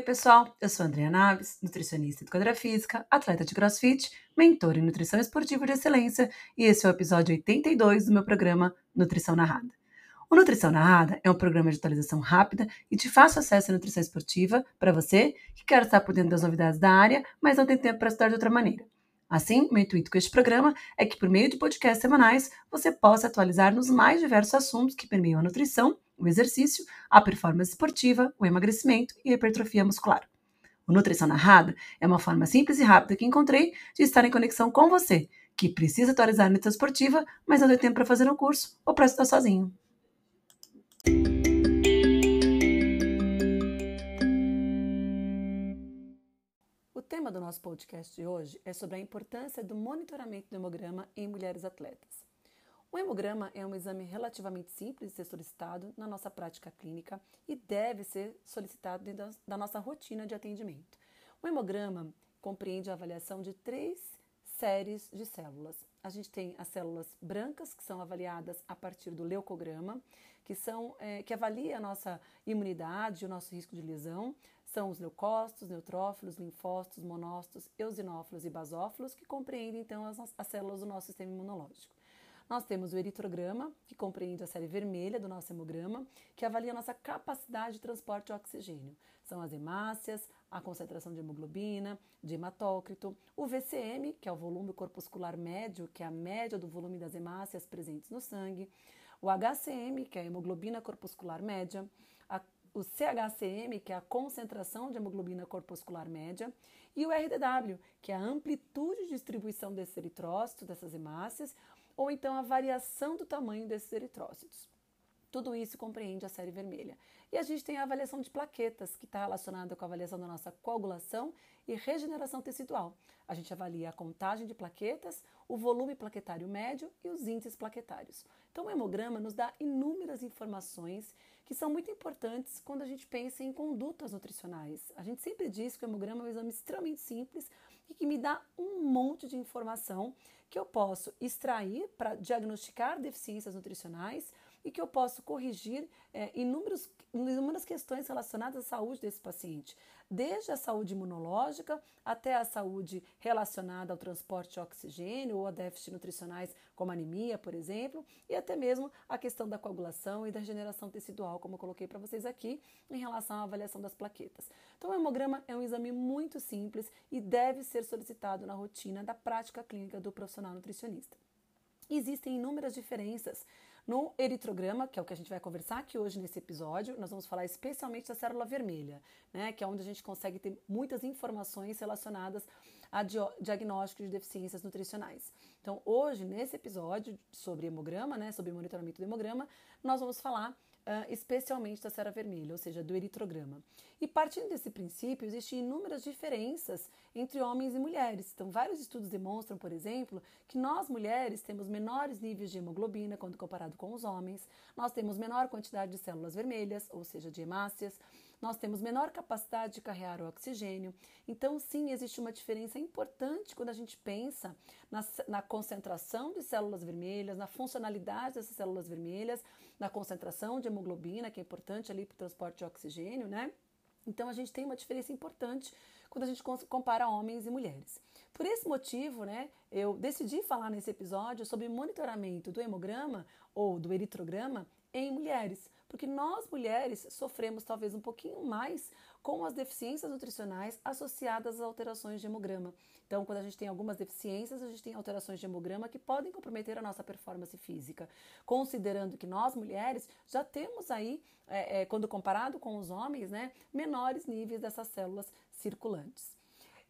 Oi, pessoal. Eu sou Andrea Naves, nutricionista e educadora física, atleta de crossfit, mentor em nutrição esportiva de excelência, e esse é o episódio 82 do meu programa Nutrição Narrada. O Nutrição Narrada é um programa de atualização rápida e de fácil acesso à nutrição esportiva para você que quer estar por dentro das novidades da área, mas não tem tempo para estudar de outra maneira. Assim, meu intuito com este programa é que, por meio de podcasts semanais, você possa atualizar nos mais diversos assuntos que permeiam a nutrição, o exercício, a performance esportiva, o emagrecimento e a hipertrofia muscular. O Nutrição Narrada é uma forma simples e rápida que encontrei de estar em conexão com você, que precisa atualizar a nutrição esportiva, mas não tem tempo para fazer um curso ou para estudar sozinho. tema do nosso podcast de hoje é sobre a importância do monitoramento do hemograma em mulheres atletas. O hemograma é um exame relativamente simples de ser solicitado na nossa prática clínica e deve ser solicitado dentro da nossa rotina de atendimento. O hemograma compreende a avaliação de três séries de células. A gente tem as células brancas, que são avaliadas a partir do leucograma, que, são, é, que avalia a nossa imunidade, o nosso risco de lesão. São os leucócitos, neutrófilos, linfócitos, monócitos, eosinófilos e basófilos, que compreendem então as, as células do nosso sistema imunológico. Nós temos o eritrograma, que compreende a série vermelha do nosso hemograma, que avalia a nossa capacidade de transporte de oxigênio. São as hemácias, a concentração de hemoglobina, de hematócrito, o VCM, que é o volume corpuscular médio, que é a média do volume das hemácias presentes no sangue, o HCM, que é a hemoglobina corpuscular média, a o CHCM, que é a concentração de hemoglobina corpuscular média, e o RDW, que é a amplitude de distribuição desses eritrócitos, dessas hemácias, ou então a variação do tamanho desses eritrócitos. Tudo isso compreende a série vermelha. E a gente tem a avaliação de plaquetas, que está relacionada com a avaliação da nossa coagulação e regeneração tecidual. A gente avalia a contagem de plaquetas, o volume plaquetário médio e os índices plaquetários. Então, o hemograma nos dá inúmeras informações que são muito importantes quando a gente pensa em condutas nutricionais. A gente sempre diz que o hemograma é um exame extremamente simples e que me dá um monte de informação que eu posso extrair para diagnosticar deficiências nutricionais e que eu posso corrigir é, inúmeros, inúmeras questões relacionadas à saúde desse paciente, desde a saúde imunológica até a saúde relacionada ao transporte de oxigênio ou a déficits nutricionais como anemia, por exemplo, e até mesmo a questão da coagulação e da regeneração tecidual, como eu coloquei para vocês aqui, em relação à avaliação das plaquetas. Então, o hemograma é um exame muito simples e deve ser solicitado na rotina da prática clínica do profissional nutricionista. Existem inúmeras diferenças no eritrograma, que é o que a gente vai conversar aqui hoje nesse episódio, nós vamos falar especialmente da célula vermelha, né, que é onde a gente consegue ter muitas informações relacionadas a diagnóstico de deficiências nutricionais. Então, hoje, nesse episódio sobre hemograma, né, sobre monitoramento do hemograma, nós vamos falar uh, especialmente da cera vermelha, ou seja, do eritrograma. E partindo desse princípio, existem inúmeras diferenças entre homens e mulheres. Então, vários estudos demonstram, por exemplo, que nós mulheres temos menores níveis de hemoglobina quando comparado com os homens, nós temos menor quantidade de células vermelhas, ou seja, de hemácias, nós temos menor capacidade de carregar o oxigênio. Então, sim, existe uma diferença importante quando a gente pensa na, na concentração de células vermelhas, na funcionalidade dessas células vermelhas, na concentração de hemoglobina, que é importante ali para o transporte de oxigênio, né? Então, a gente tem uma diferença importante quando a gente compara homens e mulheres. Por esse motivo, né, eu decidi falar nesse episódio sobre monitoramento do hemograma ou do eritrograma em mulheres, porque nós mulheres sofremos talvez um pouquinho mais com as deficiências nutricionais associadas às alterações de hemograma. Então, quando a gente tem algumas deficiências, a gente tem alterações de hemograma que podem comprometer a nossa performance física. Considerando que nós mulheres já temos aí, é, é, quando comparado com os homens, né, menores níveis dessas células circulantes.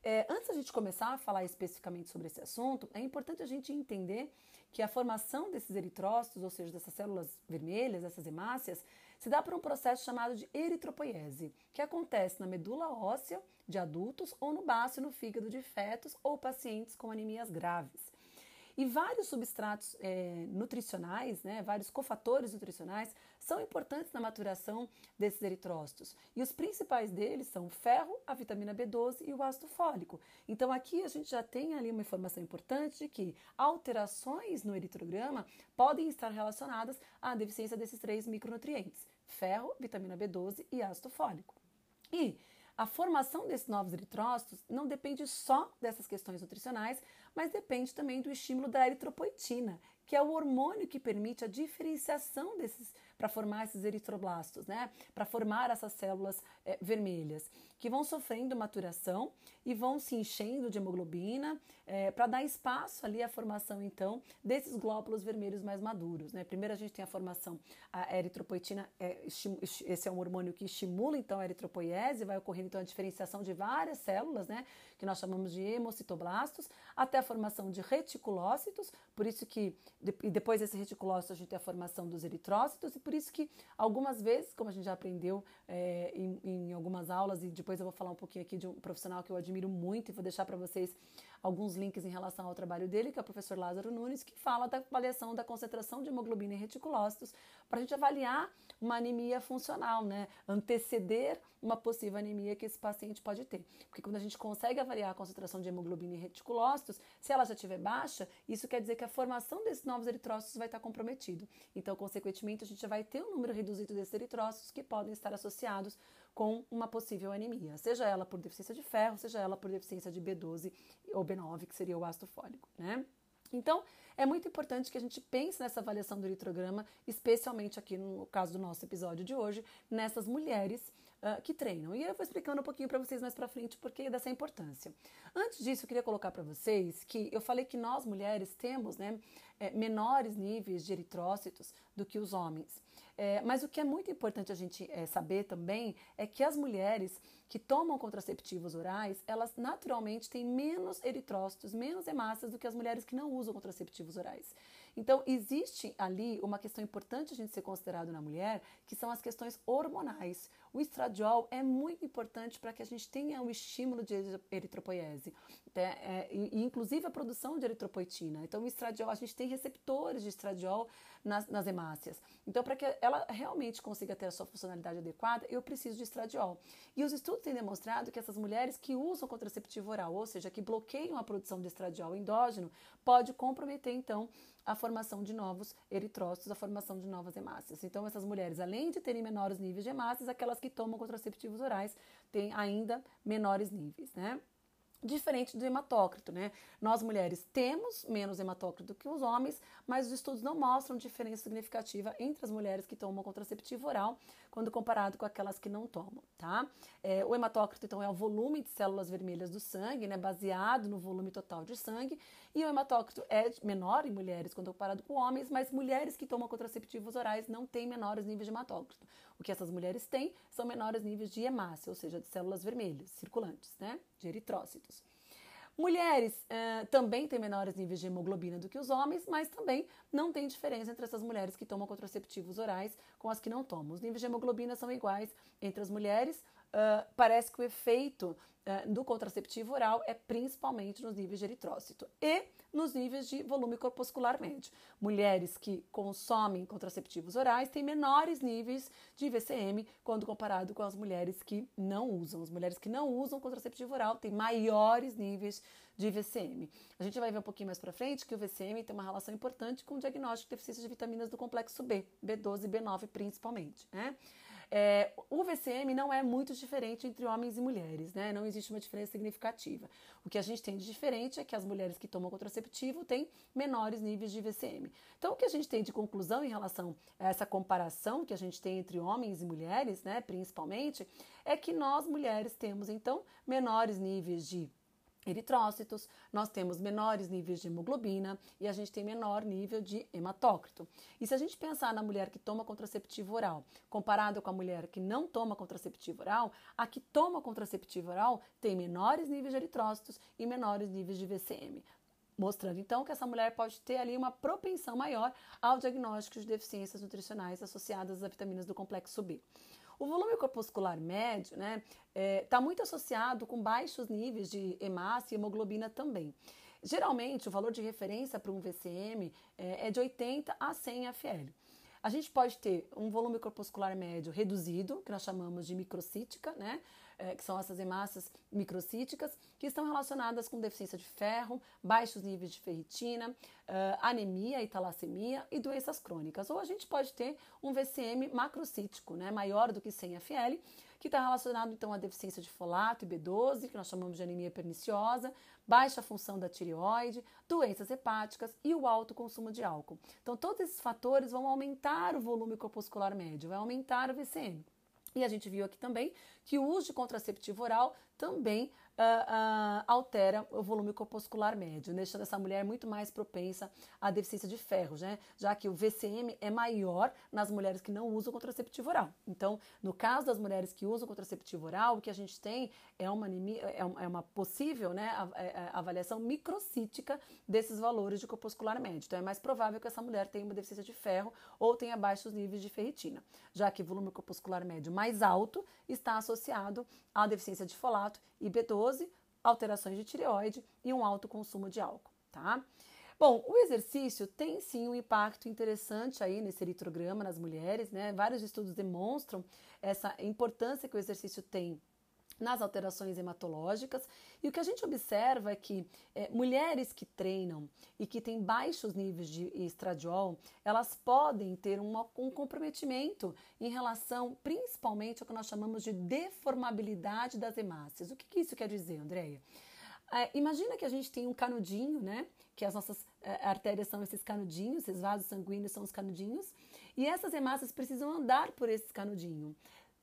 É, antes da gente começar a falar especificamente sobre esse assunto, é importante a gente entender que a formação desses eritrócitos, ou seja, dessas células vermelhas, essas hemácias, se dá por um processo chamado de eritropoiese, que acontece na medula óssea de adultos ou no baço e no fígado de fetos ou pacientes com anemias graves. E vários substratos é, nutricionais, né, vários cofatores nutricionais, são importantes na maturação desses eritrócitos. E os principais deles são o ferro, a vitamina B12 e o ácido fólico. Então aqui a gente já tem ali uma informação importante de que alterações no eritrograma podem estar relacionadas à deficiência desses três micronutrientes: ferro, vitamina B12 e ácido fólico. E a formação desses novos eritrócitos não depende só dessas questões nutricionais, mas depende também do estímulo da eritropoetina, que é o hormônio que permite a diferenciação desses para formar esses eritroblastos, né? Para formar essas células é, vermelhas que vão sofrendo maturação e vão se enchendo de hemoglobina é, para dar espaço ali à formação então desses glóbulos vermelhos mais maduros, né? Primeiro a gente tem a formação a eritropoetina, é, esse é um hormônio que estimula então a eritropoiese, vai ocorrendo então a diferenciação de várias células, né? Que nós chamamos de hemocitoblastos, até a formação de reticulócitos, por isso que e depois desse reticulócito a gente tem a formação dos eritrócitos e por isso que algumas vezes, como a gente já aprendeu é, em, em, algumas aulas, e depois eu vou falar um pouquinho aqui de um profissional que eu admiro muito e vou deixar para vocês alguns links em relação ao trabalho dele, que é o professor Lázaro Nunes, que fala da avaliação da concentração de hemoglobina em reticulócitos, para a gente avaliar uma anemia funcional, né? Anteceder uma possível anemia que esse paciente pode ter. Porque quando a gente consegue avaliar a concentração de hemoglobina em reticulócitos, se ela já estiver baixa, isso quer dizer que a formação desses novos eritrócitos vai estar comprometido. Então, consequentemente, a gente vai ter um número reduzido desses eritrócitos que podem estar associados com uma possível anemia, seja ela por deficiência de ferro, seja ela por deficiência de B12 ou B9, que seria o ácido fólico, né? Então, é muito importante que a gente pense nessa avaliação do eritrograma, especialmente aqui no caso do nosso episódio de hoje, nessas mulheres uh, que treinam. E eu vou explicando um pouquinho para vocês mais para frente porque dessa importância. Antes disso, eu queria colocar para vocês que eu falei que nós mulheres temos né, é, menores níveis de eritrócitos do que os homens. É, mas o que é muito importante a gente é, saber também é que as mulheres que tomam contraceptivos orais, elas naturalmente têm menos eritrócitos, menos hemácias do que as mulheres que não usam contraceptivos orais. Então, existe ali uma questão importante a gente ser considerado na mulher, que são as questões hormonais. O estradiol é muito importante para que a gente tenha um estímulo de eritropoiese, né? é, e, inclusive a produção de eritropoetina. Então, o estradiol, a gente tem receptores de estradiol nas, nas hemácias. Então, para que ela realmente consiga ter a sua funcionalidade adequada, eu preciso de estradiol. E os estudos têm demonstrado que essas mulheres que usam contraceptivo oral, ou seja, que bloqueiam a produção de estradiol endógeno, pode comprometer, então, a formação de novos eritrócitos, a formação de novas hemácias. Então, essas mulheres, além de terem menores níveis de hemácias, aquelas que tomam contraceptivos orais têm ainda menores níveis, né? Diferente do hematócrito, né? Nós mulheres temos menos hematócrito que os homens, mas os estudos não mostram diferença significativa entre as mulheres que tomam contraceptivo oral quando comparado com aquelas que não tomam, tá? É, o hematócrito, então, é o volume de células vermelhas do sangue, né? Baseado no volume total de sangue, e o hematócrito é menor em mulheres quando comparado com homens, mas mulheres que tomam contraceptivos orais não têm menores níveis de hematócrito. O que essas mulheres têm são menores níveis de hemácia, ou seja, de células vermelhas circulantes, né? De eritrócitos. Mulheres uh, também têm menores níveis de hemoglobina do que os homens, mas também não tem diferença entre essas mulheres que tomam contraceptivos orais com as que não tomam. Os níveis de hemoglobina são iguais entre as mulheres. Uh, parece que o efeito uh, do contraceptivo oral é principalmente nos níveis de eritrócito e nos níveis de volume corpuscular médio. Mulheres que consomem contraceptivos orais têm menores níveis de VCM quando comparado com as mulheres que não usam. As mulheres que não usam contraceptivo oral têm maiores níveis de VCM. A gente vai ver um pouquinho mais para frente que o VCM tem uma relação importante com o diagnóstico de deficiência de vitaminas do complexo B, B12 e B9 principalmente, né? É, o VCM não é muito diferente entre homens e mulheres, né? Não existe uma diferença significativa. O que a gente tem de diferente é que as mulheres que tomam contraceptivo têm menores níveis de VCM. Então, o que a gente tem de conclusão em relação a essa comparação que a gente tem entre homens e mulheres, né, principalmente, é que nós mulheres temos então menores níveis de eritrócitos, nós temos menores níveis de hemoglobina e a gente tem menor nível de hematócrito. E se a gente pensar na mulher que toma contraceptivo oral, comparado com a mulher que não toma contraceptivo oral, a que toma contraceptivo oral tem menores níveis de eritrócitos e menores níveis de VCM. Mostrando então que essa mulher pode ter ali uma propensão maior ao diagnóstico de deficiências nutricionais associadas às vitaminas do complexo B. O volume corpuscular médio está né, é, tá muito associado com baixos níveis de hemácia e hemoglobina também. Geralmente, o valor de referência para um VCM é, é de 80 a 100 FL. A gente pode ter um volume corpuscular médio reduzido, que nós chamamos de microcítica, né? É, que são essas hemácias microcíticas, que estão relacionadas com deficiência de ferro, baixos níveis de ferritina, uh, anemia e talassemia e doenças crônicas. Ou a gente pode ter um VCM macrocítico, né, maior do que 100 FL, que está relacionado então à deficiência de folato e B12, que nós chamamos de anemia perniciosa, baixa função da tireoide, doenças hepáticas e o alto consumo de álcool. Então, todos esses fatores vão aumentar o volume corpuscular médio, vai aumentar o VCM. E a gente viu aqui também que o uso de contraceptivo oral também uh, uh, altera o volume corpuscular médio, deixando essa mulher muito mais propensa à deficiência de ferro, né? já que o VCM é maior nas mulheres que não usam contraceptivo oral. Então, no caso das mulheres que usam contraceptivo oral, o que a gente tem é uma, anemia, é uma possível né, é, é, avaliação microcítica desses valores de corpuscular médio. Então, é mais provável que essa mulher tenha uma deficiência de ferro ou tenha baixos níveis de ferritina, já que o volume corpuscular médio mais alto está associado à deficiência de folato e B12, alterações de tireoide e um alto consumo de álcool, tá? Bom, o exercício tem sim um impacto interessante aí nesse eritrograma nas mulheres, né? Vários estudos demonstram essa importância que o exercício tem nas alterações hematológicas. E o que a gente observa é que é, mulheres que treinam e que têm baixos níveis de estradiol, elas podem ter uma, um comprometimento em relação principalmente ao que nós chamamos de deformabilidade das hemácias. O que, que isso quer dizer, Andréia? É, imagina que a gente tem um canudinho, né? Que as nossas é, artérias são esses canudinhos, esses vasos sanguíneos são os canudinhos, e essas hemácias precisam andar por esse canudinho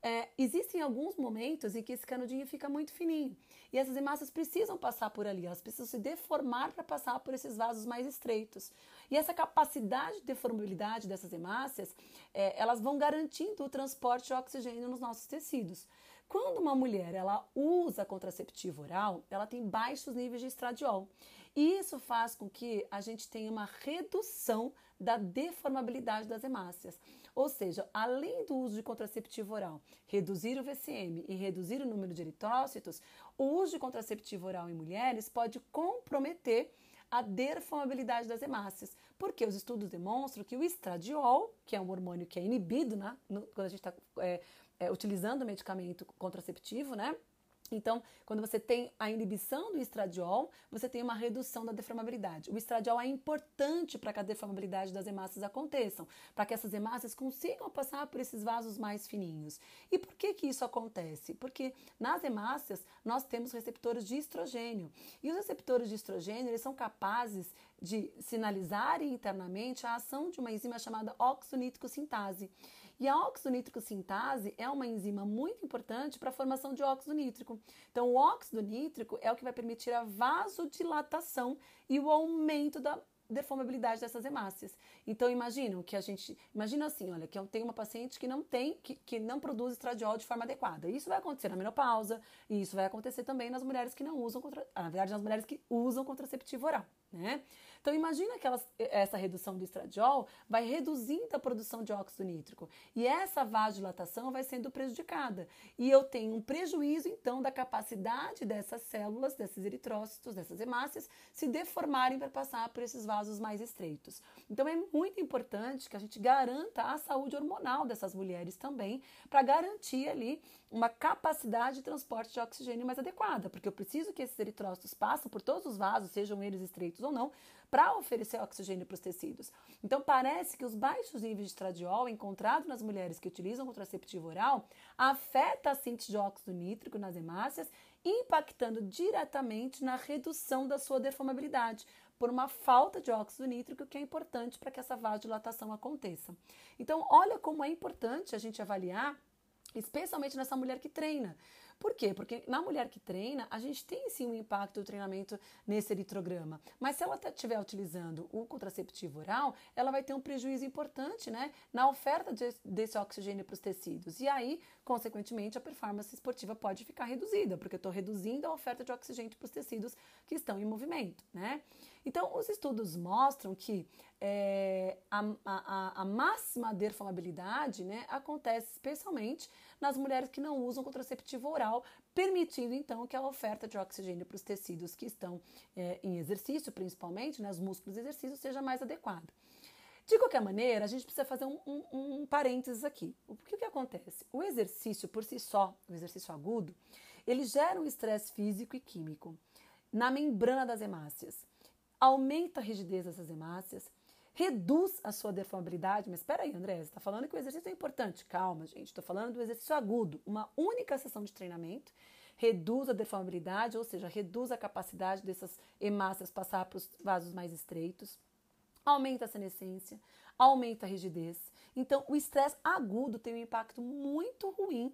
é, existem alguns momentos em que esse canudinho fica muito fininho e essas hemácias precisam passar por ali, elas precisam se deformar para passar por esses vasos mais estreitos. E essa capacidade de deformabilidade dessas hemácias, é, elas vão garantindo o transporte de oxigênio nos nossos tecidos. Quando uma mulher ela usa contraceptivo oral, ela tem baixos níveis de estradiol. E isso faz com que a gente tenha uma redução da deformabilidade das hemácias. Ou seja, além do uso de contraceptivo oral, reduzir o VCM e reduzir o número de eritrócitos, o uso de contraceptivo oral em mulheres pode comprometer a deformabilidade das hemácias, porque os estudos demonstram que o estradiol, que é um hormônio que é inibido né, no, quando a gente está é, é, utilizando o medicamento contraceptivo, né? Então, quando você tem a inibição do estradiol, você tem uma redução da deformabilidade. O estradiol é importante para que a deformabilidade das hemácias aconteçam, para que essas hemácias consigam passar por esses vasos mais fininhos. E por que que isso acontece? Porque nas hemácias nós temos receptores de estrogênio. E os receptores de estrogênio, eles são capazes de sinalizar internamente a ação de uma enzima chamada oxonítrico sintase. E a óxido nítrico sintase é uma enzima muito importante para a formação de óxido nítrico. Então, o óxido nítrico é o que vai permitir a vasodilatação e o aumento da deformabilidade dessas hemácias. Então imaginam que a gente, imagina assim, olha, que eu tenho uma paciente que não tem, que, que não produz estradiol de forma adequada. Isso vai acontecer na menopausa e isso vai acontecer também nas mulheres que não usam, contra, na verdade, nas mulheres que usam contraceptivo oral, né? Então imagina que elas, essa redução do estradiol vai reduzindo a produção de óxido nítrico e essa vasodilatação vai sendo prejudicada. E eu tenho um prejuízo então da capacidade dessas células, desses eritrócitos, dessas hemácias se deformarem para passar por esses vasos mais estreitos. Então é muito importante que a gente garanta a saúde hormonal dessas mulheres também, para garantir ali uma capacidade de transporte de oxigênio mais adequada, porque eu preciso que esses eritrócitos passem por todos os vasos, sejam eles estreitos ou não, para oferecer oxigênio para os tecidos. Então, parece que os baixos níveis de estradiol encontrados nas mulheres que utilizam contraceptivo oral afeta a síntese de óxido nítrico nas hemácias, impactando diretamente na redução da sua deformabilidade, por uma falta de óxido nítrico que é importante para que essa vasodilatação aconteça. Então, olha como é importante a gente avaliar especialmente nessa mulher que treina. Por quê? Porque na mulher que treina, a gente tem sim um impacto do treinamento nesse eritrograma. Mas se ela estiver utilizando o contraceptivo oral, ela vai ter um prejuízo importante né, na oferta de, desse oxigênio para os tecidos. E aí, consequentemente, a performance esportiva pode ficar reduzida, porque eu estou reduzindo a oferta de oxigênio para os tecidos que estão em movimento. Né? Então, os estudos mostram que é, a, a, a, máxima deformabilidade né, acontece especialmente nas mulheres que não usam contraceptivo oral, permitindo então que a oferta de oxigênio para os tecidos que estão é, em exercício, principalmente, né, os músculos de exercício, seja mais adequada. De qualquer maneira, a gente precisa fazer um, um, um parênteses aqui. O que, que acontece? O exercício por si só, o exercício agudo, ele gera um estresse físico e químico na membrana das hemácias, aumenta a rigidez dessas hemácias, reduz a sua deformabilidade. Mas espera aí, André, você está falando que o exercício é importante. Calma, gente, estou falando do exercício agudo, uma única sessão de treinamento reduz a deformabilidade, ou seja, reduz a capacidade dessas hemácias passar para os vasos mais estreitos, aumenta a senescência, aumenta a rigidez. Então, o estresse agudo tem um impacto muito ruim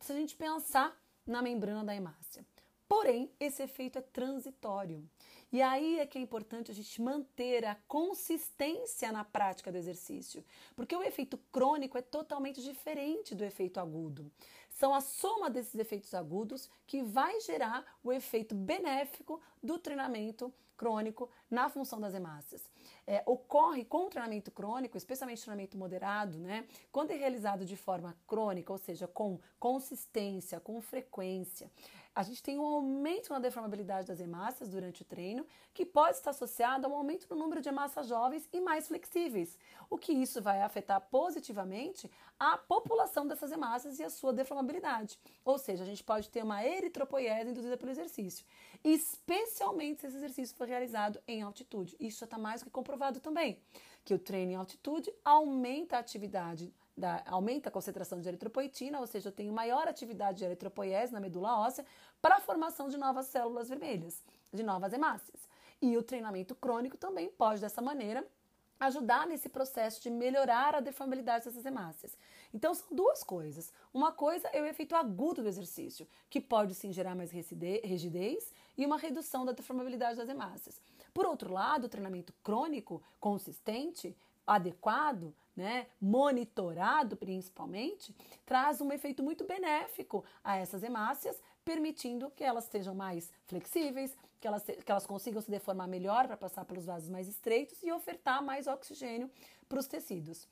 se a gente pensar na membrana da hemácia. Porém, esse efeito é transitório. E aí é que é importante a gente manter a consistência na prática do exercício, porque o efeito crônico é totalmente diferente do efeito agudo. São a soma desses efeitos agudos que vai gerar o efeito benéfico do treinamento crônico na função das hemácias. É, ocorre com o treinamento crônico, especialmente treinamento moderado, né? Quando é realizado de forma crônica, ou seja, com consistência, com frequência, a gente tem um aumento na deformabilidade das hemácias durante o treino, que pode estar associado a um aumento no número de hemácias jovens e mais flexíveis, o que isso vai afetar positivamente a população dessas hemácias e a sua deformabilidade. Ou seja, a gente pode ter uma eritropoiese induzida pelo exercício, especialmente se esse exercício for realizado em altitude. Isso já está mais do que comprovado também, que o treino em altitude aumenta a atividade da, aumenta a concentração de eritropoetina, ou seja, eu tenho maior atividade de eritropoiese na medula óssea para a formação de novas células vermelhas, de novas hemácias. E o treinamento crônico também pode, dessa maneira, ajudar nesse processo de melhorar a deformabilidade dessas hemácias. Então, são duas coisas. Uma coisa é o efeito agudo do exercício, que pode sim gerar mais rigidez e uma redução da deformabilidade das hemácias. Por outro lado, o treinamento crônico consistente adequado, né, monitorado principalmente, traz um efeito muito benéfico a essas hemácias, permitindo que elas sejam mais flexíveis, que elas, que elas consigam se deformar melhor para passar pelos vasos mais estreitos e ofertar mais oxigênio para os tecidos.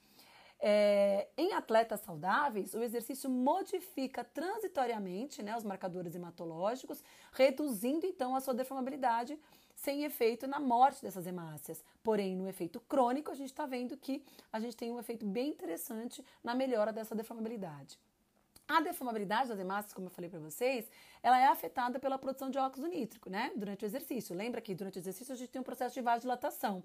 É, em atletas saudáveis, o exercício modifica transitoriamente né, os marcadores hematológicos, reduzindo então a sua deformabilidade sem efeito na morte dessas hemácias. Porém, no efeito crônico, a gente está vendo que a gente tem um efeito bem interessante na melhora dessa deformabilidade. A deformabilidade das hemácias, como eu falei para vocês, ela é afetada pela produção de óxido nítrico, né? Durante o exercício. Lembra que durante o exercício a gente tem um processo de vasodilatação.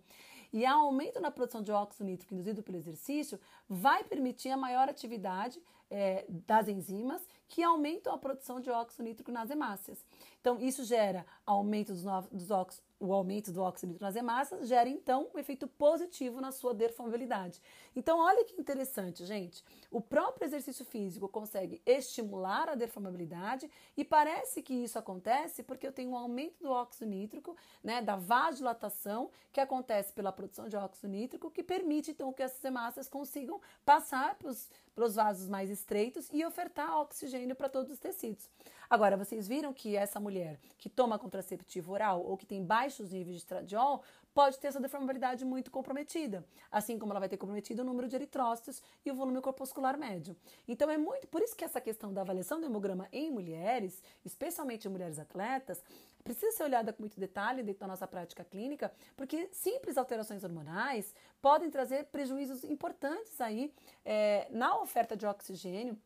E o aumento na produção de óxido nítrico induzido pelo exercício vai permitir a maior atividade é, das enzimas que aumentam a produção de óxido nítrico nas hemácias. Então, isso gera aumento dos, dos óxidos o aumento do óxido nítrico nas hemácias gera então um efeito positivo na sua deformabilidade. Então, olha que interessante, gente. O próprio exercício físico consegue estimular a deformabilidade e parece que isso acontece porque eu tenho um aumento do óxido nítrico, né, da vasodilatação que acontece pela produção de óxido nítrico, que permite então que essas hemácias consigam passar para os vasos mais estreitos e ofertar oxigênio para todos os tecidos. Agora, vocês viram que essa mulher que toma contraceptivo oral ou que tem baixos níveis de estradiol pode ter essa deformabilidade muito comprometida, assim como ela vai ter comprometido o número de eritrócitos e o volume corpuscular médio. Então é muito por isso que essa questão da avaliação do hemograma em mulheres, especialmente em mulheres atletas, precisa ser olhada com muito detalhe dentro da nossa prática clínica, porque simples alterações hormonais podem trazer prejuízos importantes aí é, na oferta de oxigênio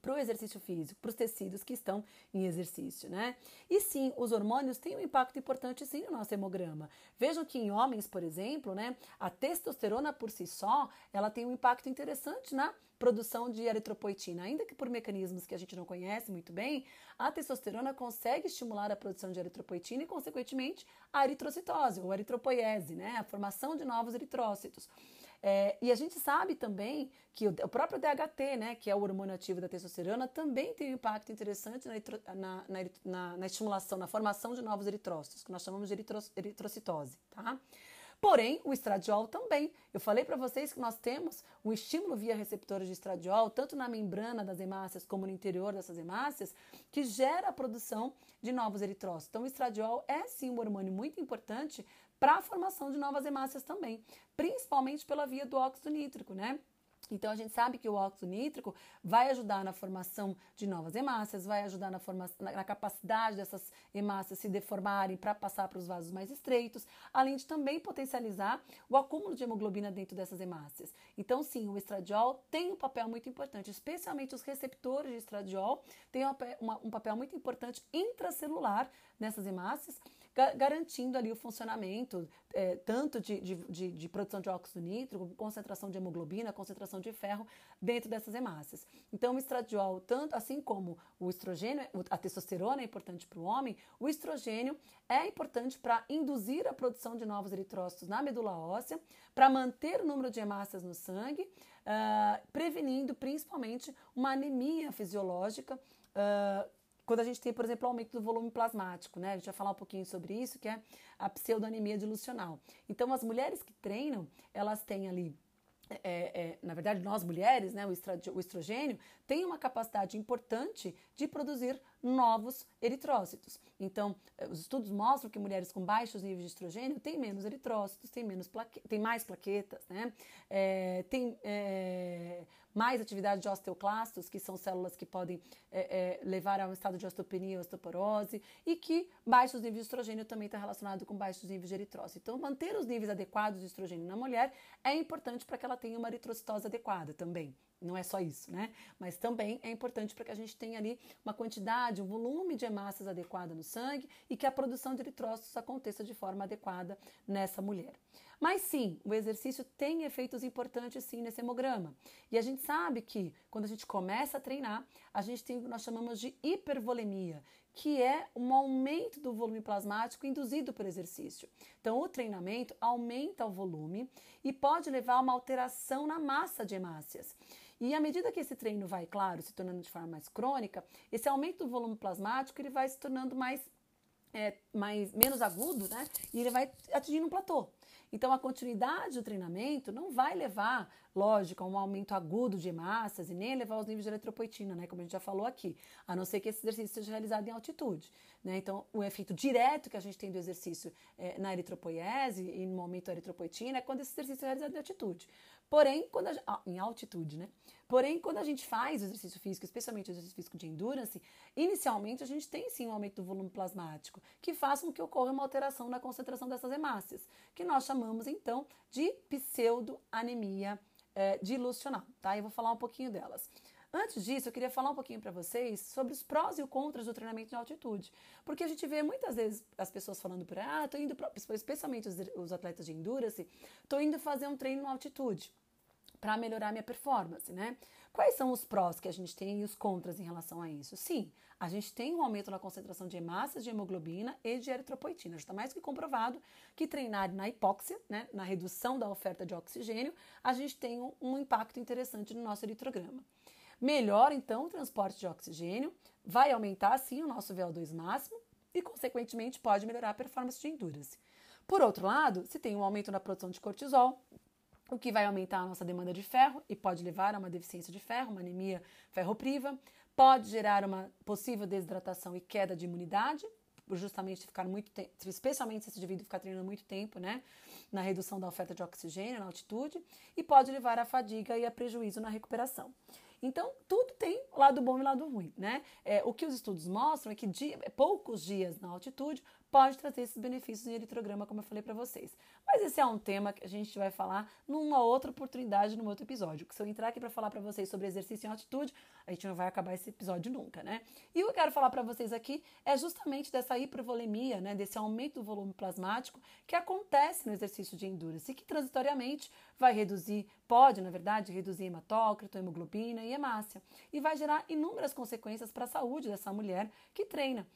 para o exercício físico, para os tecidos que estão em exercício, né? E sim, os hormônios têm um impacto importante sim no nosso hemograma. Vejam que em homens, por exemplo, né, a testosterona por si só, ela tem um impacto interessante na produção de eritropoetina, ainda que por mecanismos que a gente não conhece muito bem, a testosterona consegue estimular a produção de eritropoetina e, consequentemente, a eritrocitose ou eritropoiese, né, a formação de novos eritrócitos. É, e a gente sabe também que o, o, próprio DHT, né, que é o hormônio ativo da testosterona, também tem um impacto interessante na, na, na, na estimulação, na formação de novos eritrócitos, que nós chamamos de eritrocitose, tá? Porém, o estradiol também. Eu falei para vocês que nós temos um estímulo via receptores de estradiol, tanto na membrana das hemácias como no interior dessas hemácias, que gera a produção de novos eritrócitos. Então, o estradiol é sim um hormônio muito importante para a formação de novas hemácias também, principalmente pela via do óxido nítrico, né? Então a gente sabe que o óxido nítrico vai ajudar na formação de novas hemácias, vai ajudar na, formação, na capacidade dessas hemácias se deformarem para passar para os vasos mais estreitos, além de também potencializar o acúmulo de hemoglobina dentro dessas hemácias. Então sim, o estradiol tem um papel muito importante, especialmente os receptores de estradiol têm um papel muito importante intracelular nessas hemácias, garantindo ali o funcionamento é, tanto de, de, de, de, produção de óxido nítrico, concentração de hemoglobina, concentração de ferro dentro dessas hemácias. Então, o estradiol, tanto assim como o estrogênio, a testosterona é importante para o homem, o estrogênio é importante para induzir a produção de novos eritrócitos na medula óssea, para manter o número de hemácias no sangue, uh, prevenindo principalmente uma anemia fisiológica. Uh, quando a gente tem, por exemplo, aumento do volume plasmático, né? A gente vai falar um pouquinho sobre isso, que é a pseudoanemia dilucional. Então, as mulheres que treinam, elas têm ali é, é, na verdade, nós mulheres, né, o, estrogênio, tem uma capacidade importante de produzir novos eritrócitos. Então, eh, os estudos mostram que mulheres com baixos níveis de estrogênio têm menos eritrócitos, têm, menos plaque, têm mais plaquetas, né, é, têm é, mais atividade de osteoclastos, que são células que podem é, levar a um estado de osteopenia ou osteoporose, e que baixos níveis de estrogênio também está relacionado com baixos níveis de eritrócito. Então, manter os níveis adequados de estrogênio na mulher é importante para que ela tenha uma eritrocitose adequada também. Não é só isso, né? Mas também é importante para que a gente tenha ali uma quantidade, um volume de hemácias adequada no sangue e que a produção de eritrócitos aconteça de forma adequada nessa mulher. Mas sim, o exercício tem efeitos importantes sim nesse hemograma. E a gente sabe que quando a gente começa a treinar, a gente tem o que nós chamamos de hipervolemia, que é um aumento do volume plasmático induzido por exercício. Então, o treinamento aumenta o volume e pode levar a uma alteração na massa de hemácias. E à medida que esse treino vai, claro, se tornando de forma mais crônica, esse aumento do volume plasmático ele vai se tornando mais, é, mais menos agudo, né? E ele vai atingindo um platô. Então, a continuidade do treinamento não vai levar, lógico, a um aumento agudo de massas e nem levar aos níveis de eletropoetina, né? Como a gente já falou aqui, a não ser que esse exercício seja realizado em altitude. Né? Então, o efeito direto que a gente tem do exercício é, na eritropoiese e no momento da eritropoetina é quando esse exercício é realizado em altitude. Porém, quando a, em altitude, né? Porém, quando a gente faz o exercício físico, especialmente o exercício físico de endurance, inicialmente a gente tem sim um aumento do volume plasmático, que faz com que ocorra uma alteração na concentração dessas hemácias, que nós chamamos então de pseudoanemia é, dilucional, tá? Eu vou falar um pouquinho delas. Antes disso, eu queria falar um pouquinho para vocês sobre os prós e os contras do treinamento em altitude. Porque a gente vê muitas vezes as pessoas falando por aí, ah, tô indo, especialmente os, os atletas de endurance, tô indo fazer um treino em altitude para melhorar minha performance, né? Quais são os prós que a gente tem e os contras em relação a isso? Sim, a gente tem um aumento na concentração de hemácias, de hemoglobina e de eritropoetina. Já está mais que comprovado que treinar na hipóxia, né, na redução da oferta de oxigênio, a gente tem um, um impacto interessante no nosso eritrograma. Melhora então o transporte de oxigênio, vai aumentar assim o nosso VO2 máximo e, consequentemente, pode melhorar a performance de endurance. Por outro lado, se tem um aumento na produção de cortisol, o que vai aumentar a nossa demanda de ferro e pode levar a uma deficiência de ferro, uma anemia ferropriva, pode gerar uma possível desidratação e queda de imunidade, justamente ficar muito tempo, especialmente se esse indivíduo ficar treinando muito tempo, né, na redução da oferta de oxigênio na altitude, e pode levar à fadiga e a prejuízo na recuperação. Então, tudo tem lado bom e lado ruim, né? É, o que os estudos mostram é que dia, poucos dias na altitude pode trazer esses benefícios em eritrograma, como eu falei para vocês. Mas esse é um tema que a gente vai falar numa outra oportunidade, num outro episódio. Se eu entrar aqui para falar para vocês sobre exercício em altitude, a gente não vai acabar esse episódio nunca, né? E o que eu quero falar para vocês aqui é justamente dessa hipervolemia, né, desse aumento do volume plasmático que acontece no exercício de endurance e que transitoriamente vai reduzir, pode, na verdade, reduzir hematócrito, hemoglobina e hemácia e vai gerar inúmeras consequências para a saúde dessa mulher que treina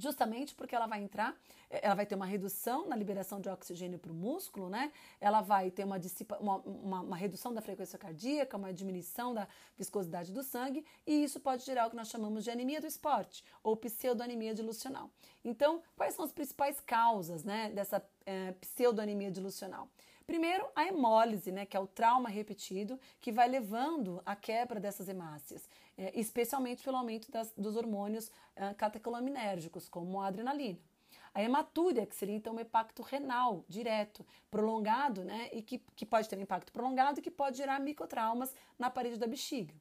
justamente porque ela vai entrar, eh, ela vai ter uma redução na liberação de oxigênio para o músculo, né? Ela vai ter uma, dissipa, uma, uma, uma, redução da frequência cardíaca, uma diminuição da viscosidade do sangue, e isso pode gerar o que nós chamamos de anemia do esporte, ou pseudoanemia dilucional. Então, quais são as principais causas né, dessa é, pseudoanemia dilucional? Primeiro, a hemólise, né, que é o trauma repetido, que vai levando à quebra dessas hemácias, é, especialmente pelo aumento das, dos hormônios é, catecolinérgicos, como a adrenalina. A hematúria, que seria então um impacto renal direto, prolongado, né? E que, que pode ter um impacto prolongado e que pode gerar microtraumas na parede da bexiga.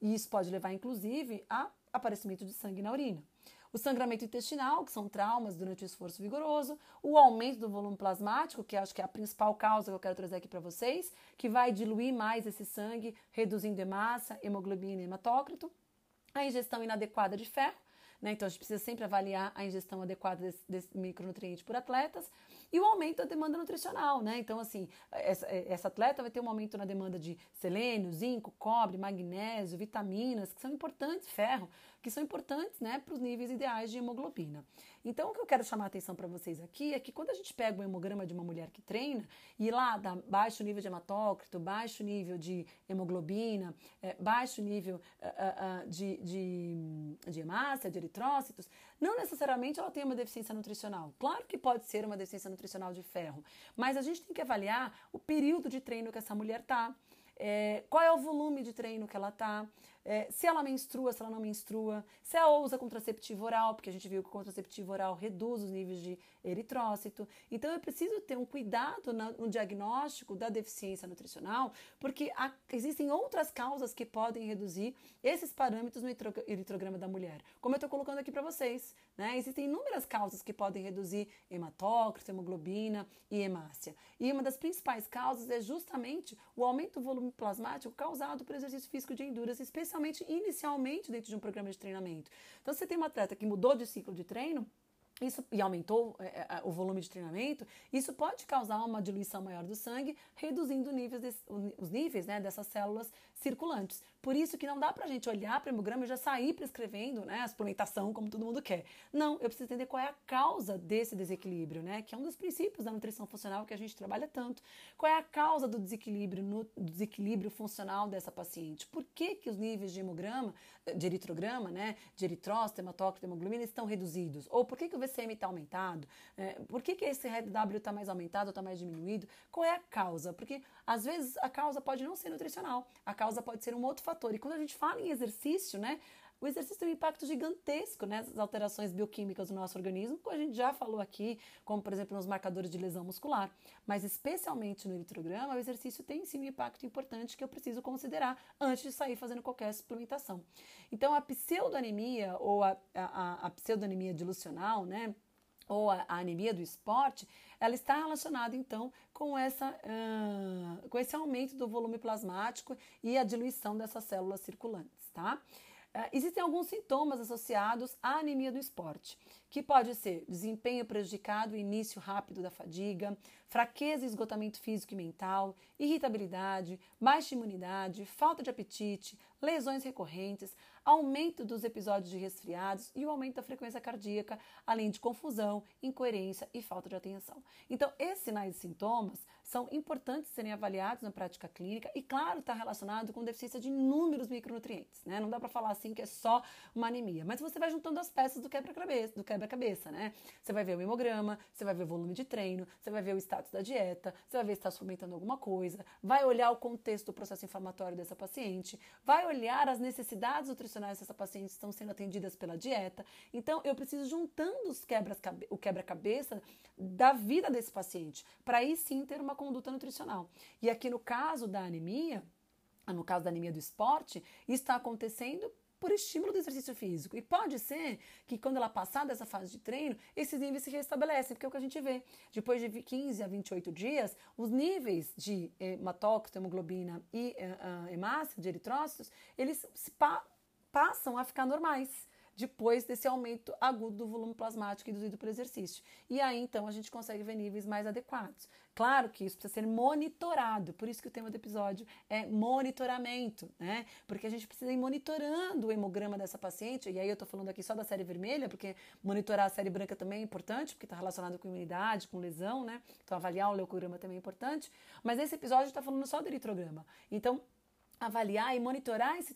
E isso pode levar, inclusive, a aparecimento de sangue na urina. O sangramento intestinal, que são traumas durante o esforço vigoroso, o aumento do volume plasmático, que acho que é a principal causa que eu quero trazer aqui para vocês, que vai diluir mais esse sangue, reduzindo hemácia, hemoglobina e hematócrito, a ingestão inadequada de ferro, né? Então a gente precisa sempre avaliar a ingestão adequada desse, desse micronutriente por atletas e o aumento da demanda nutricional, né? Então, assim, essa, essa, atleta vai ter um aumento na demanda de selênio, zinco, cobre, magnésio, vitaminas, que são importantes, ferro, que são importantes, né, para os níveis ideais de hemoglobina. Então, o que eu quero chamar a atenção para vocês aqui é que quando a gente pega o hemograma de uma mulher que treina e lá dá baixo nível de hematócrito, baixo nível de hemoglobina, é, baixo nível uh, uh, de, de, de hemácia, de eritrócitos, não necessariamente ela tem uma deficiência nutricional. Claro que pode ser uma deficiência nutricional de ferro, mas a gente tem que avaliar o período de treino que essa mulher está. É, qual é o volume de treino que ela está, é, se ela menstrua, se ela não menstrua, se ela usa contraceptivo oral, porque a gente viu que o contraceptivo oral reduz os níveis de eritrócito. Então eu preciso ter um cuidado no diagnóstico da deficiência nutricional, porque há, existem outras causas que podem reduzir esses parâmetros no eritrograma da mulher. Como eu estou colocando aqui para vocês, né? Existem inúmeras causas que podem reduzir hematócrito, hemoglobina e hemácia. E uma das principais causas é justamente o aumento do volume plasmático causado pelo exercício físico de endurance, especialmente inicialmente dentro de um programa de treinamento. Então, você tem um atleta que mudou de ciclo de treino, isso, e aumentou é, é, o volume de treinamento, isso pode causar uma diluição maior do sangue, reduzindo níveis de, os níveis né, dessas células circulantes. Por isso que não dá pra gente olhar para o hemograma e já sair prescrevendo né, a suplementação como todo mundo quer. Não, eu preciso entender qual é a causa desse desequilíbrio, né? Que é um dos princípios da nutrição funcional que a gente trabalha tanto. Qual é a causa do desequilíbrio, no, desequilíbrio funcional dessa paciente? Por que, que os níveis de hemograma, de eritrograma, né, de eritrócito, hematócrito, hemoglobina estão reduzidos? Ou por que, que o VCM está aumentado? É, por que, que esse RW está mais aumentado ou está mais diminuído? Qual é a causa? Porque às vezes a causa pode não ser nutricional, a causa pode ser um outro fator. E quando a gente fala em exercício, né? O exercício tem um impacto gigantesco nessas né, alterações bioquímicas do nosso organismo, como a gente já falou aqui, como por exemplo nos marcadores de lesão muscular. Mas especialmente no eritrograma, o exercício tem sim um impacto importante que eu preciso considerar antes de sair fazendo qualquer suplementação. Então a pseudoanemia ou a, a, a pseudoanemia dilucional, né? Ou a, a, anemia do esporte, ela está relacionada então com, essa, uh, com esse aumento do volume plasmático e a diluição dessas células circulantes, tá? Uh, existem alguns sintomas associados à anemia do esporte, que pode ser desempenho prejudicado, início rápido da fadiga, fraqueza e esgotamento físico e mental, irritabilidade, baixa imunidade, falta de apetite, lesões recorrentes, aumento dos episódios de resfriados e o aumento da frequência cardíaca, além de confusão, incoerência e falta de atenção. Então, esses sinais e sintomas são importantes serem avaliados na prática clínica e, claro, está relacionado com deficiência de inúmeros micronutrientes, né? Não dá para falar assim que é só uma anemia, mas você vai juntando as peças do quebra-cabeça, do quebra-cabeça, né? Você vai ver o hemograma, você vai ver o volume de treino, você vai ver o status da dieta, você vai ver se está suplementando alguma coisa, vai olhar o contexto do processo inflamatório dessa paciente, vai olhar as necessidades nutricionais dessa paciente estão sendo atendidas pela dieta. Então, eu preciso juntando os quebra o quebra-cabeça da vida desse paciente, para aí sim ter uma conduta nutricional. E aqui no caso da anemia, no caso da anemia do esporte, está acontecendo por estímulo do exercício físico. E pode ser que quando ela passar dessa fase de treino, esses níveis se restabelecem, porque é o que a gente vê. Depois de 15 a 28 dias, os níveis de hematócrito, hemoglobina e uh, hemácia, de eritrócitos, eles pa passam a ficar normais depois desse aumento agudo do volume plasmático induzido pelo exercício. E aí, então, a gente consegue ver níveis mais adequados. Claro que isso precisa ser monitorado, por isso que o tema do episódio é monitoramento, né? Porque a gente precisa ir monitorando o hemograma dessa paciente, e aí eu estou falando aqui só da série vermelha, porque monitorar a série branca também é importante, porque está relacionado com imunidade, com lesão, né? Então avaliar o leucograma também é importante. Mas esse episódio está falando só do eritrograma. Então, avaliar e monitorar esse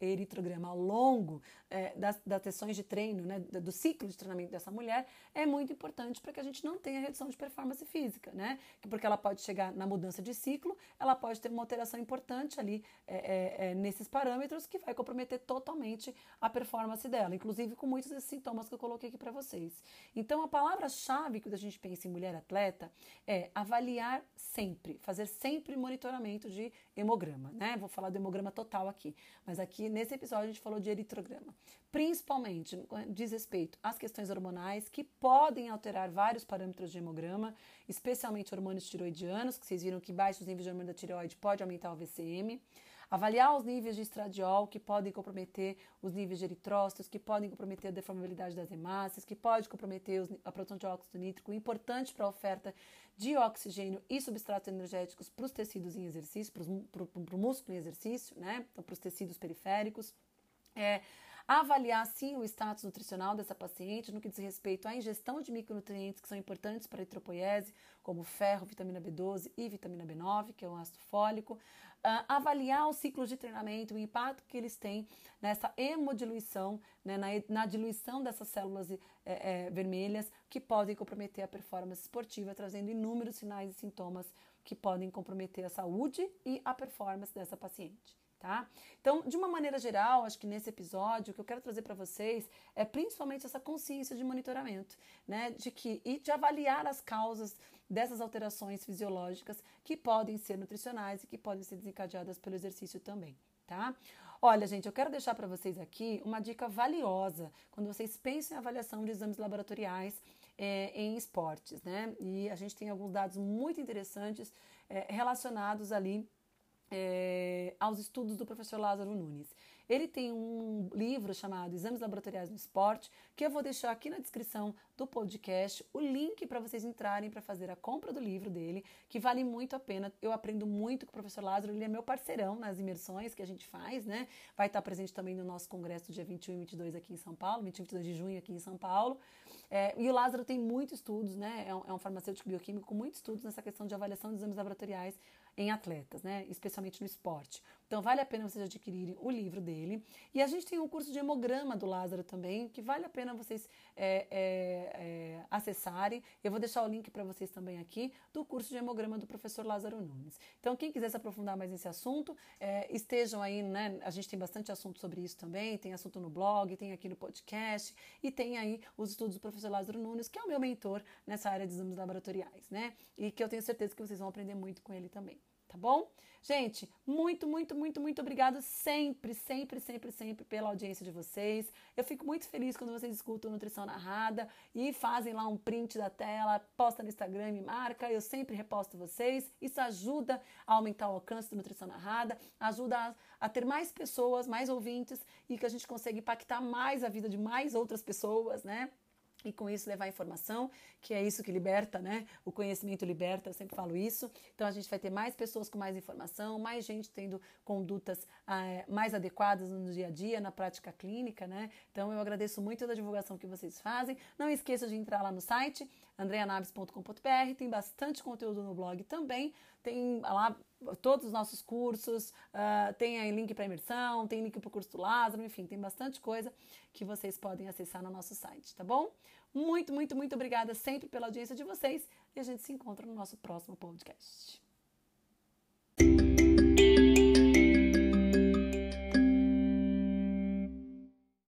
eritrograma, ao longo é, das, das sessões de treino, né, do ciclo de treinamento dessa mulher, é muito importante para que a gente não tenha redução de performance física, né? Porque ela pode chegar na mudança de ciclo, ela pode ter uma alteração importante ali é, é, é nesses parâmetros que vai comprometer totalmente a performance dela, inclusive com muitos desses sintomas que eu coloquei aqui para vocês. Então, a palavra-chave quando a gente pensa em mulher atleta é avaliar sempre, fazer sempre monitoramento de hemograma, né? Vou falar do hemograma total aqui, mas aqui nesse episódio a gente falou de eritrograma, principalmente diz respeito às questões hormonais que podem alterar vários parâmetros de hemograma, especialmente hormônios tiroidianos, que vocês viram que baixos níveis de hormônio da tireoide pode aumentar o VCM. Avaliar os níveis de estradiol, que podem comprometer os níveis de eritrócitos, que podem comprometer a deformabilidade das hemácias, que pode comprometer a produção de óxido nítrico, importante para a oferta de oxigênio e substratos energéticos para os tecidos em exercício, para o músculo em exercício, né? Então, para os tecidos periféricos. É, avaliar sim o status nutricional dessa paciente no que diz respeito à ingestão de micronutrientes que são importantes para a eritropoiese, como ferro, vitamina B12 e vitamina B9, que é o ácido fólico. Uh, avaliar os ciclos de treinamento, o impacto que eles têm nessa hemodiluição, né, na, na, diluição dessas células é, é, vermelhas, que podem comprometer a performance esportiva, trazendo inúmeros sinais e sintomas que podem comprometer a saúde e a performance dessa paciente tá? Então, de uma maneira geral, acho que nesse episódio o que eu quero trazer para vocês é principalmente essa consciência de monitoramento, né, de que e de avaliar as causas dessas alterações fisiológicas que podem ser nutricionais e que podem ser desencadeadas pelo exercício também, tá? Olha, gente, eu quero deixar para vocês aqui uma dica valiosa quando vocês pensam em avaliação de exames laboratoriais é, em esportes, né? E a gente tem alguns dados muito interessantes é, relacionados ali é, aos estudos do professor Lázaro Nunes. Ele tem um livro chamado Exames Laboratoriais no Esporte, que eu vou deixar aqui na descrição do podcast o link para vocês entrarem para fazer a compra do livro dele, que vale muito a pena. Eu aprendo muito com o professor Lázaro, ele é meu parceirão nas imersões que a gente faz, né? Vai estar presente também no nosso congresso dia 21 e 22 aqui em São Paulo, 21 e 22 de junho aqui em São Paulo. É, e o Lázaro tem muitos estudos, né? É um, é um farmacêutico bioquímico com muitos estudos nessa questão de avaliação de exames laboratoriais em atletas, né? Especialmente no esporte. Então vale a pena vocês adquirirem o livro dele. E a gente tem um curso de hemograma do Lázaro também, que vale a pena vocês é, é, é, acessarem. Eu vou deixar o link para vocês também aqui do curso de hemograma do professor Lázaro Nunes. Então, quem quiser se aprofundar mais nesse assunto, é, estejam aí, né? A gente tem bastante assunto sobre isso também, tem assunto no blog, tem aqui no podcast e tem aí os estudos do professor Lázaro Nunes, que é o meu mentor nessa área de exames laboratoriais, né? E que eu tenho certeza que vocês vão aprender muito com ele também tá bom? Gente, muito, muito, muito, muito obrigado sempre, sempre, sempre, sempre pela audiência de vocês. Eu fico muito feliz quando vocês escutam Nutrição Narrada e fazem lá um print da tela, posta no Instagram, me marca, eu sempre reposto vocês. Isso ajuda a aumentar o alcance do Nutrição Narrada, ajuda a, a ter mais pessoas, mais ouvintes e que a gente consiga impactar mais a vida de mais outras pessoas, né? E com isso levar informação, que é isso que liberta, né? O conhecimento liberta, eu sempre falo isso. Então a gente vai ter mais pessoas com mais informação, mais gente tendo condutas ah, mais adequadas no dia a dia, na prática clínica, né? Então eu agradeço muito a divulgação que vocês fazem. Não esqueça de entrar lá no site andreanabes.com.br, tem bastante conteúdo no blog também. Tem lá todos os nossos cursos, uh, tem aí link para imersão, tem link para o curso do Lázaro, enfim, tem bastante coisa que vocês podem acessar no nosso site, tá bom? Muito, muito, muito obrigada sempre pela audiência de vocês e a gente se encontra no nosso próximo podcast.